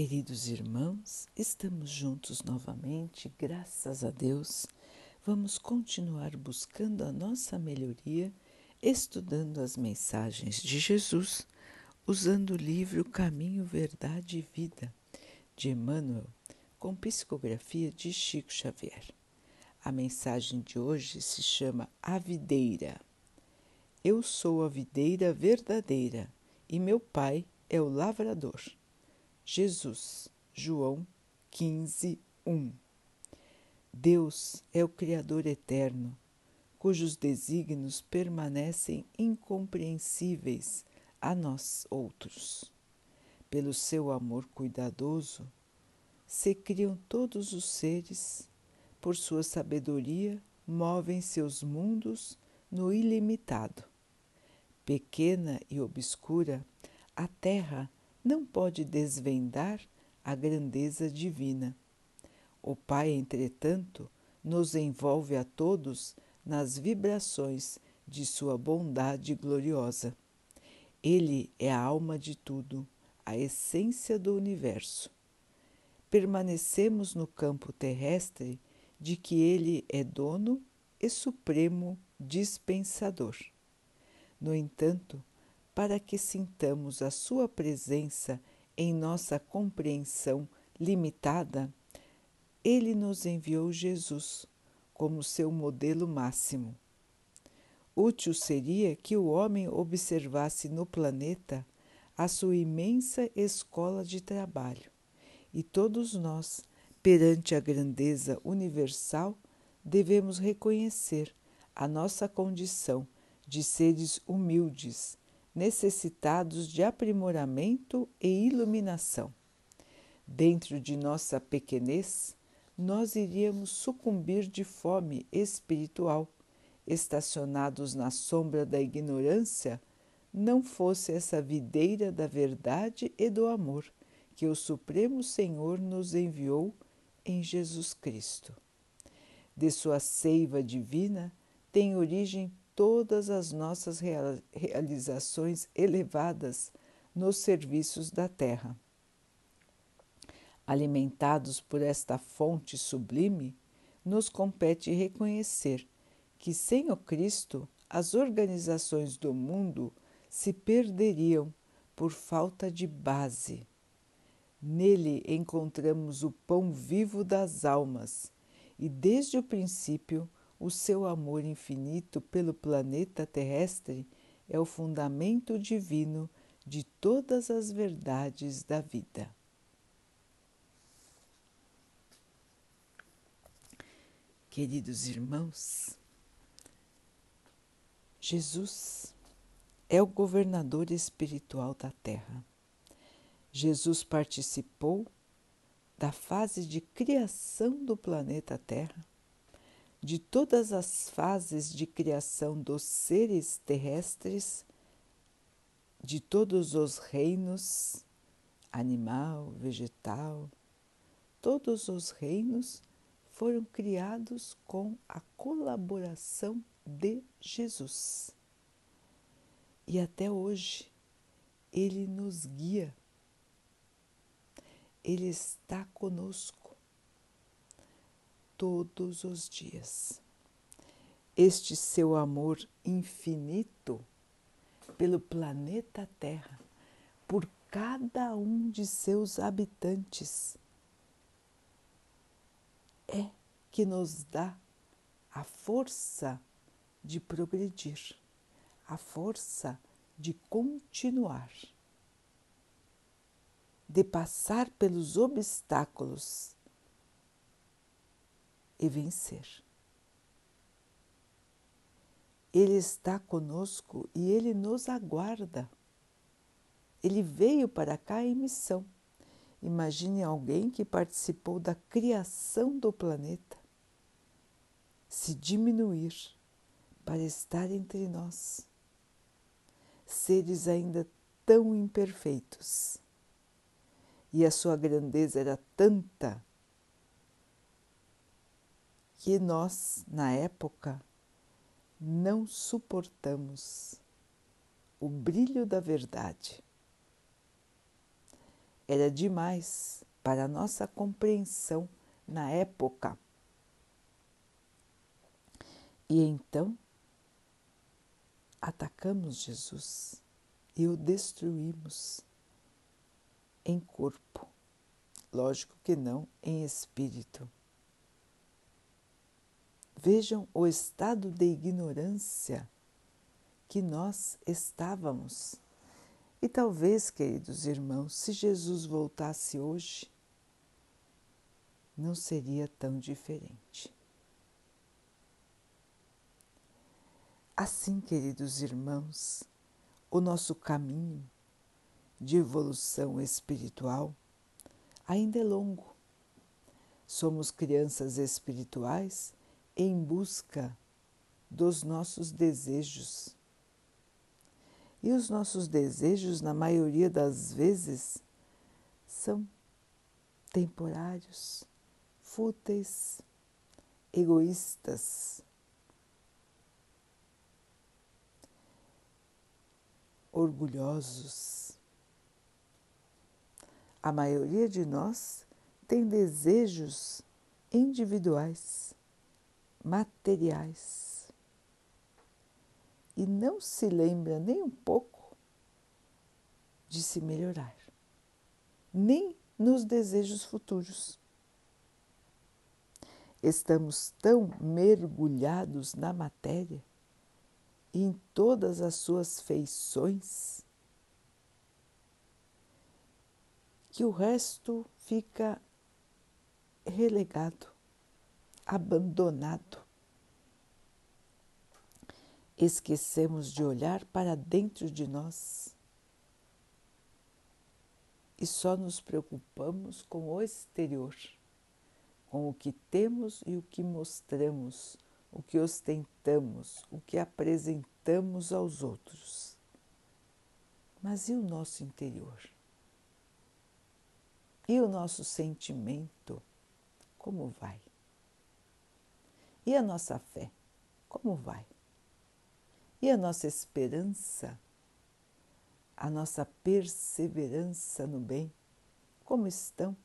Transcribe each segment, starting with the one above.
Queridos irmãos, estamos juntos novamente, graças a Deus. Vamos continuar buscando a nossa melhoria, estudando as mensagens de Jesus, usando o livro Caminho, Verdade e Vida, de Emmanuel, com psicografia de Chico Xavier. A mensagem de hoje se chama A Videira. Eu sou a videira verdadeira e meu pai é o lavrador. Jesus, João 15, 1. Deus é o Criador eterno, cujos desígnios permanecem incompreensíveis a nós outros. Pelo seu amor cuidadoso, se criam todos os seres, por sua sabedoria, movem seus mundos no ilimitado. Pequena e obscura, a terra não pode desvendar a grandeza divina. O Pai, entretanto, nos envolve a todos nas vibrações de sua bondade gloriosa. Ele é a alma de tudo, a essência do universo. Permanecemos no campo terrestre de que ele é dono e supremo dispensador. No entanto, para que sintamos a Sua presença em nossa compreensão limitada, Ele nos enviou Jesus como seu modelo máximo. Útil seria que o homem observasse no planeta a sua imensa escola de trabalho e todos nós, perante a grandeza universal, devemos reconhecer a nossa condição de seres humildes necessitados de aprimoramento e iluminação. Dentro de nossa pequenez, nós iríamos sucumbir de fome espiritual, estacionados na sombra da ignorância, não fosse essa videira da verdade e do amor que o Supremo Senhor nos enviou em Jesus Cristo. De sua seiva divina tem origem todas as nossas realizações elevadas nos serviços da terra. Alimentados por esta fonte sublime, nos compete reconhecer que sem o Cristo as organizações do mundo se perderiam por falta de base. Nele encontramos o pão vivo das almas e, desde o princípio, o seu amor infinito pelo planeta terrestre é o fundamento divino de todas as verdades da vida. Queridos irmãos, Jesus é o governador espiritual da Terra. Jesus participou da fase de criação do planeta Terra de todas as fases de criação dos seres terrestres, de todos os reinos, animal, vegetal, todos os reinos foram criados com a colaboração de Jesus. E até hoje ele nos guia, ele está conosco todos os dias. Este seu amor infinito pelo planeta Terra, por cada um de seus habitantes, é que nos dá a força de progredir, a força de continuar, de passar pelos obstáculos e vencer. Ele está conosco e ele nos aguarda. Ele veio para cá em missão. Imagine alguém que participou da criação do planeta se diminuir para estar entre nós, seres ainda tão imperfeitos. E a sua grandeza era tanta que nós, na época, não suportamos o brilho da verdade. era demais para a nossa compreensão na época. E então atacamos Jesus e o destruímos em corpo. Lógico que não em espírito. Vejam o estado de ignorância que nós estávamos. E talvez, queridos irmãos, se Jesus voltasse hoje, não seria tão diferente. Assim, queridos irmãos, o nosso caminho de evolução espiritual ainda é longo. Somos crianças espirituais em busca dos nossos desejos. E os nossos desejos, na maioria das vezes, são temporários, fúteis, egoístas. Orgulhosos. A maioria de nós tem desejos individuais, materiais, e não se lembra nem um pouco de se melhorar, nem nos desejos futuros. Estamos tão mergulhados na matéria em todas as suas feições que o resto fica relegado, abandonado. Esquecemos de olhar para dentro de nós e só nos preocupamos com o exterior, com o que temos e o que mostramos, o que ostentamos, o que apresentamos aos outros. Mas e o nosso interior? E o nosso sentimento? Como vai? E a nossa fé? Como vai? E a nossa esperança? a nossa perseverança no bem, como estão?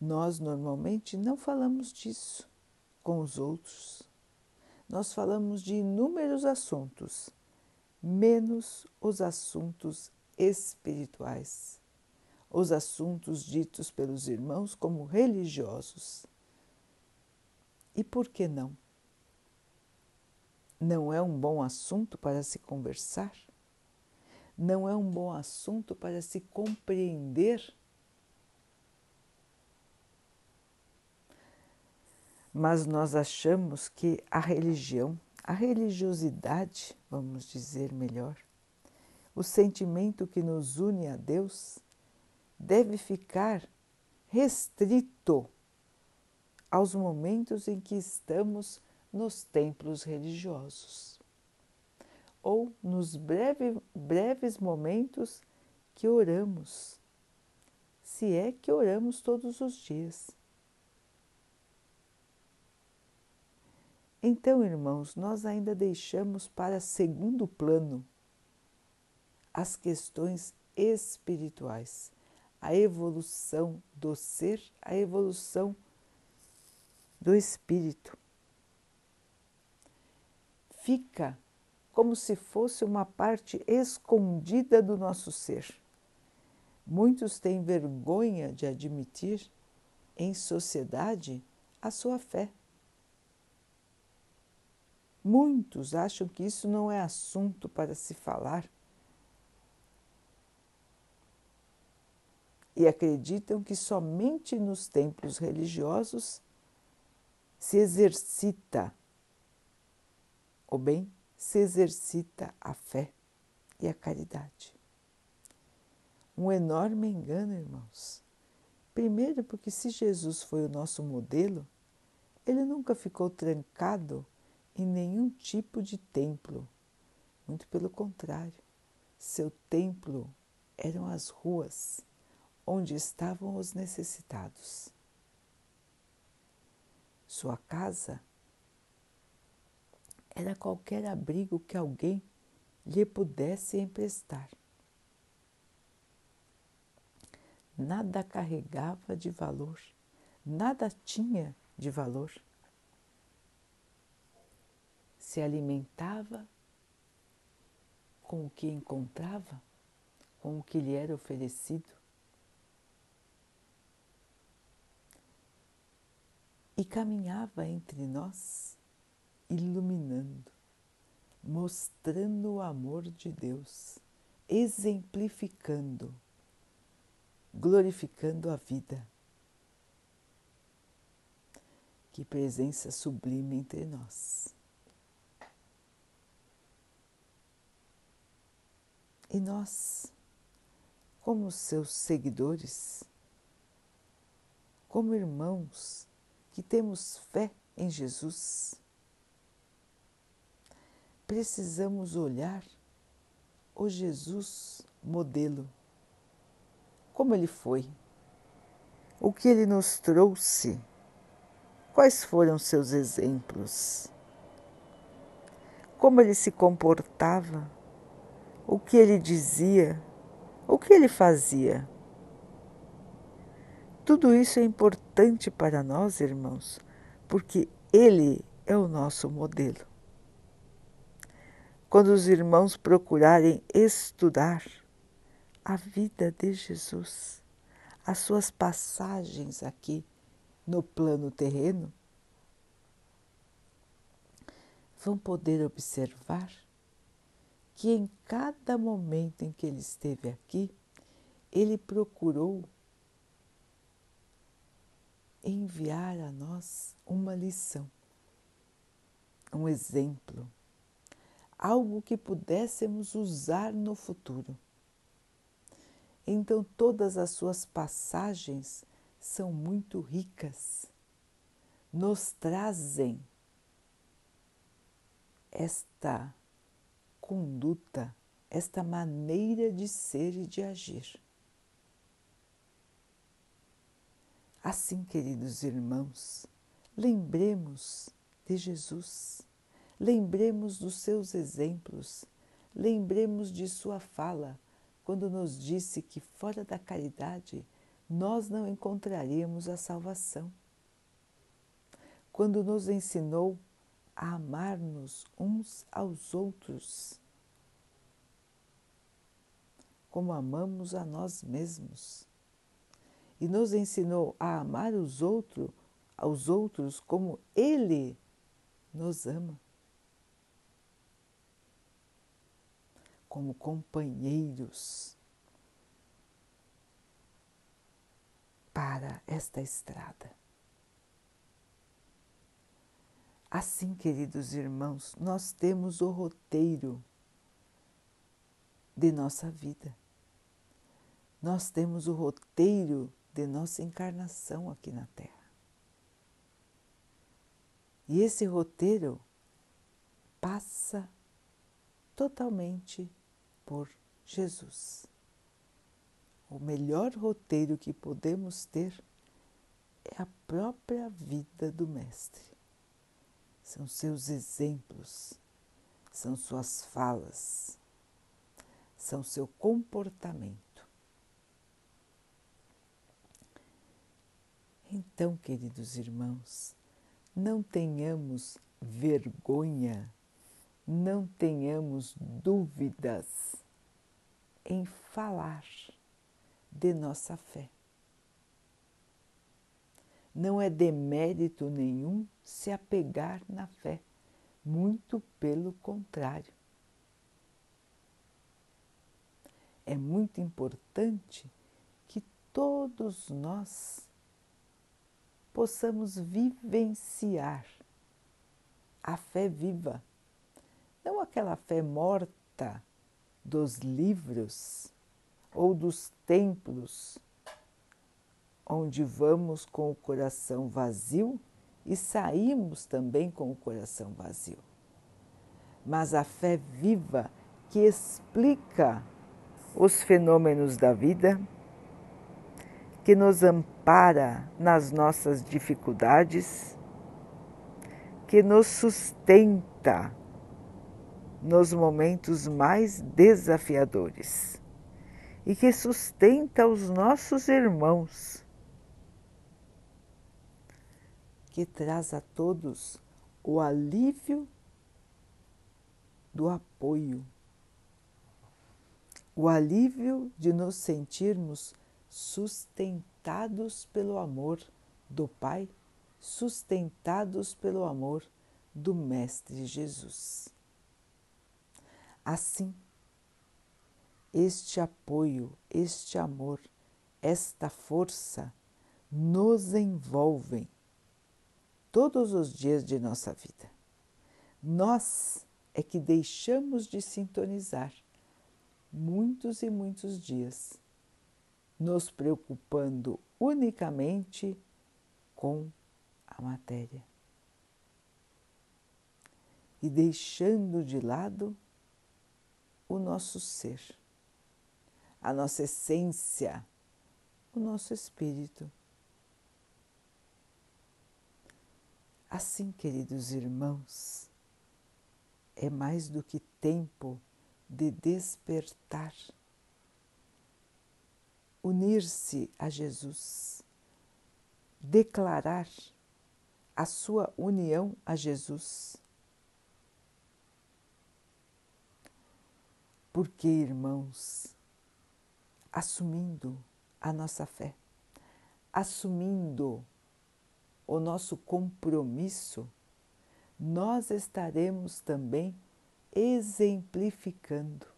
Nós normalmente não falamos disso com os outros. Nós falamos de inúmeros assuntos, menos os assuntos espirituais, os assuntos ditos pelos irmãos como religiosos. E por que não? Não é um bom assunto para se conversar? Não é um bom assunto para se compreender? Mas nós achamos que a religião, a religiosidade, vamos dizer melhor, o sentimento que nos une a Deus, deve ficar restrito aos momentos em que estamos nos templos religiosos ou nos breve, breves momentos que oramos, se é que oramos todos os dias. Então, irmãos, nós ainda deixamos para segundo plano as questões espirituais, a evolução do ser, a evolução do espírito fica como se fosse uma parte escondida do nosso ser. Muitos têm vergonha de admitir em sociedade a sua fé. Muitos acham que isso não é assunto para se falar e acreditam que somente nos templos religiosos se exercita o bem se exercita a fé e a caridade. Um enorme engano, irmãos. Primeiro, porque se Jesus foi o nosso modelo, ele nunca ficou trancado em nenhum tipo de templo. Muito pelo contrário, seu templo eram as ruas onde estavam os necessitados. Sua casa era qualquer abrigo que alguém lhe pudesse emprestar. nada carregava de valor, nada tinha de valor. Se alimentava com o que encontrava, com o que lhe era oferecido. E caminhava entre nós, iluminando, mostrando o amor de Deus, exemplificando, glorificando a vida. Que presença sublime entre nós. E nós, como seus seguidores, como irmãos que temos fé em Jesus, precisamos olhar o Jesus modelo, como ele foi, o que ele nos trouxe, quais foram seus exemplos, como ele se comportava? O que ele dizia, o que ele fazia. Tudo isso é importante para nós, irmãos, porque ele é o nosso modelo. Quando os irmãos procurarem estudar a vida de Jesus, as suas passagens aqui no plano terreno, vão poder observar que em cada momento em que ele esteve aqui, ele procurou enviar a nós uma lição, um exemplo, algo que pudéssemos usar no futuro. Então, todas as suas passagens são muito ricas, nos trazem esta conduta, esta maneira de ser e de agir. Assim, queridos irmãos, lembremos de Jesus, lembremos dos seus exemplos, lembremos de sua fala quando nos disse que fora da caridade nós não encontraríamos a salvação. Quando nos ensinou a amar-nos uns aos outros, como amamos a nós mesmos. E nos ensinou a amar os outros, aos outros como Ele nos ama. Como companheiros para esta estrada. Assim, queridos irmãos, nós temos o roteiro de nossa vida. Nós temos o roteiro de nossa encarnação aqui na Terra. E esse roteiro passa totalmente por Jesus. O melhor roteiro que podemos ter é a própria vida do Mestre são seus exemplos, são suas falas, são seu comportamento. Então, queridos irmãos, não tenhamos vergonha, não tenhamos dúvidas em falar de nossa fé. Não é demérito nenhum se apegar na fé, muito pelo contrário. É muito importante que todos nós possamos vivenciar a fé viva, não aquela fé morta dos livros ou dos templos onde vamos com o coração vazio e saímos também com o coração vazio. Mas a fé viva que explica os fenômenos da vida, que nos ampara nas nossas dificuldades, que nos sustenta nos momentos mais desafiadores e que sustenta os nossos irmãos, que traz a todos o alívio do apoio, o alívio de nos sentirmos sustentados pelo amor do Pai, sustentados pelo amor do Mestre Jesus. Assim, este apoio, este amor, esta força nos envolvem todos os dias de nossa vida. Nós é que deixamos de sintonizar muitos e muitos dias, nos preocupando unicamente com a matéria e deixando de lado o nosso ser, a nossa essência, o nosso espírito. Assim, queridos irmãos, é mais do que tempo de despertar, unir-se a Jesus, declarar a sua união a Jesus. Porque, irmãos, assumindo a nossa fé, assumindo o nosso compromisso, nós estaremos também exemplificando.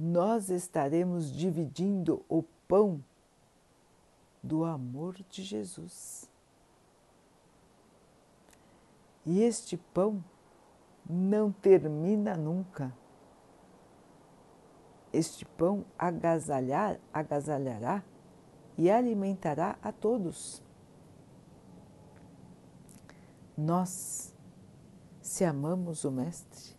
Nós estaremos dividindo o pão do amor de Jesus. E este pão não termina nunca. Este pão agasalhar, agasalhará e alimentará a todos. Nós, se amamos o Mestre,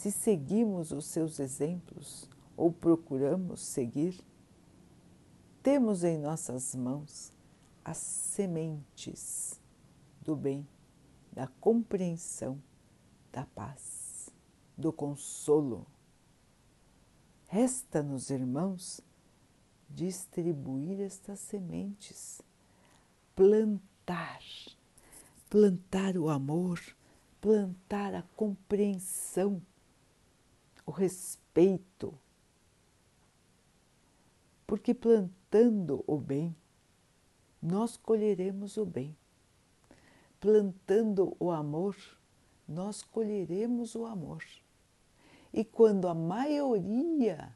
se seguimos os seus exemplos ou procuramos seguir, temos em nossas mãos as sementes do bem, da compreensão, da paz, do consolo. Resta-nos, irmãos, distribuir estas sementes, plantar plantar o amor, plantar a compreensão, o respeito. Porque plantando o bem, nós colheremos o bem. Plantando o amor, nós colheremos o amor. E quando a maioria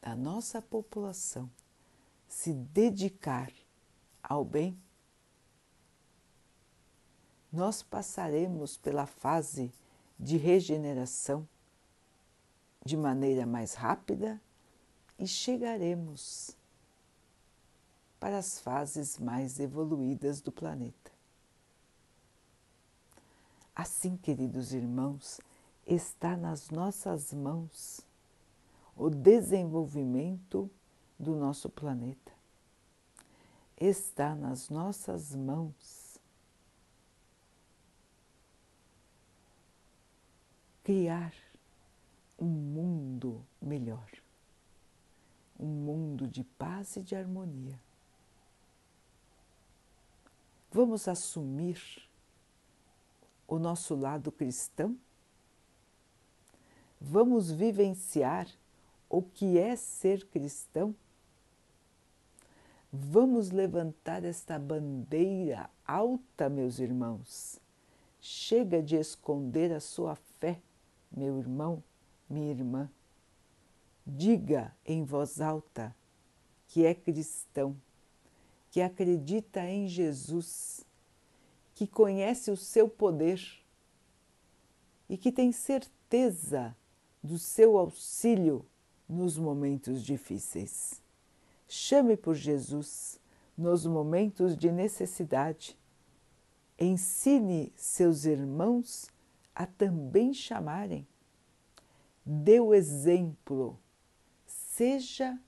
da nossa população se dedicar ao bem, nós passaremos pela fase de regeneração de maneira mais rápida e chegaremos para as fases mais evoluídas do planeta. Assim, queridos irmãos, está nas nossas mãos o desenvolvimento do nosso planeta. Está nas nossas mãos criar um mundo melhor, um mundo de paz e de harmonia. Vamos assumir o nosso lado cristão? Vamos vivenciar o que é ser cristão? Vamos levantar esta bandeira alta, meus irmãos. Chega de esconder a sua meu irmão, minha irmã, diga em voz alta que é cristão, que acredita em Jesus, que conhece o seu poder e que tem certeza do seu auxílio nos momentos difíceis. Chame por Jesus nos momentos de necessidade. Ensine seus irmãos a também chamarem. Dê o exemplo, seja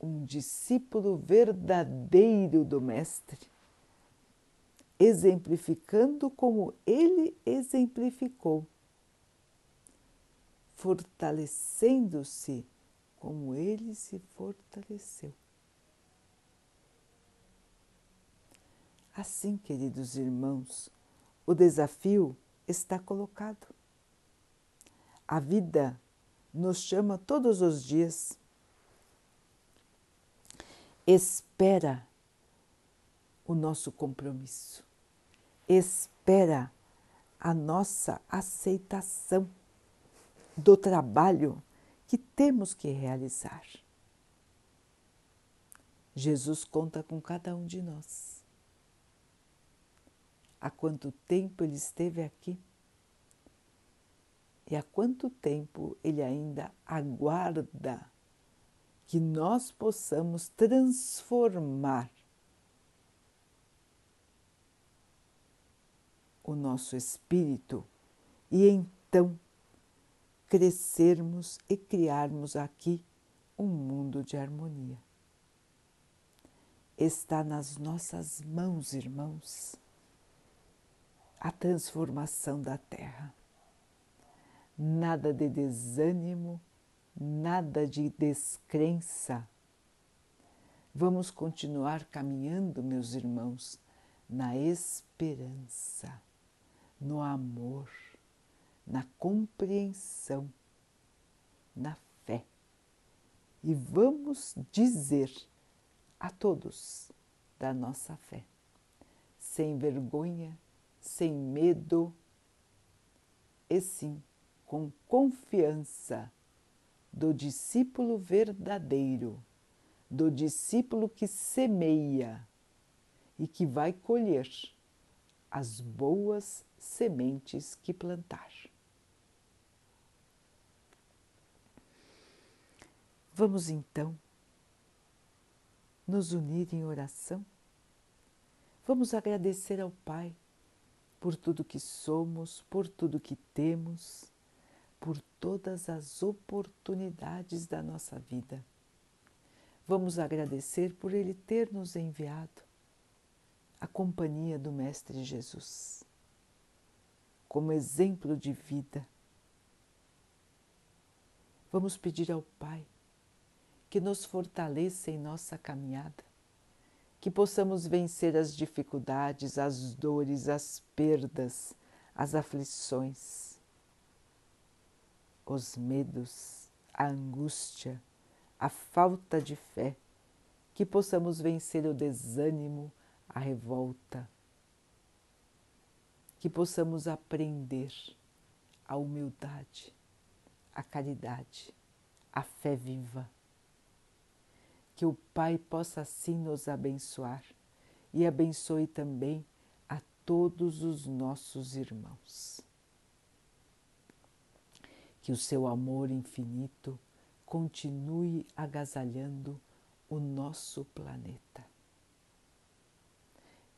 um discípulo verdadeiro do Mestre, exemplificando como ele exemplificou. fortalecendo-se como ele se fortaleceu. Assim, queridos irmãos, o desafio está colocado. A vida nos chama todos os dias. Espera o nosso compromisso, espera a nossa aceitação do trabalho que temos que realizar. Jesus conta com cada um de nós. Há quanto tempo ele esteve aqui? E há quanto tempo ele ainda aguarda que nós possamos transformar o nosso espírito e então crescermos e criarmos aqui um mundo de harmonia. Está nas nossas mãos, irmãos, a transformação da Terra. Nada de desânimo, nada de descrença. Vamos continuar caminhando, meus irmãos, na esperança, no amor na compreensão, na fé. E vamos dizer a todos da nossa fé, sem vergonha, sem medo, e sim com confiança do discípulo verdadeiro, do discípulo que semeia e que vai colher as boas sementes que plantar. Vamos então nos unir em oração. Vamos agradecer ao Pai por tudo que somos, por tudo que temos, por todas as oportunidades da nossa vida. Vamos agradecer por Ele ter nos enviado a companhia do Mestre Jesus como exemplo de vida. Vamos pedir ao Pai que nos fortaleça em nossa caminhada, que possamos vencer as dificuldades, as dores, as perdas, as aflições, os medos, a angústia, a falta de fé, que possamos vencer o desânimo, a revolta, que possamos aprender a humildade, a caridade, a fé viva que o Pai possa assim nos abençoar e abençoe também a todos os nossos irmãos. Que o seu amor infinito continue agasalhando o nosso planeta.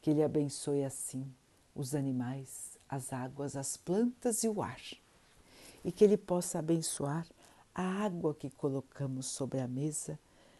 Que Ele abençoe assim os animais, as águas, as plantas e o ar. E que Ele possa abençoar a água que colocamos sobre a mesa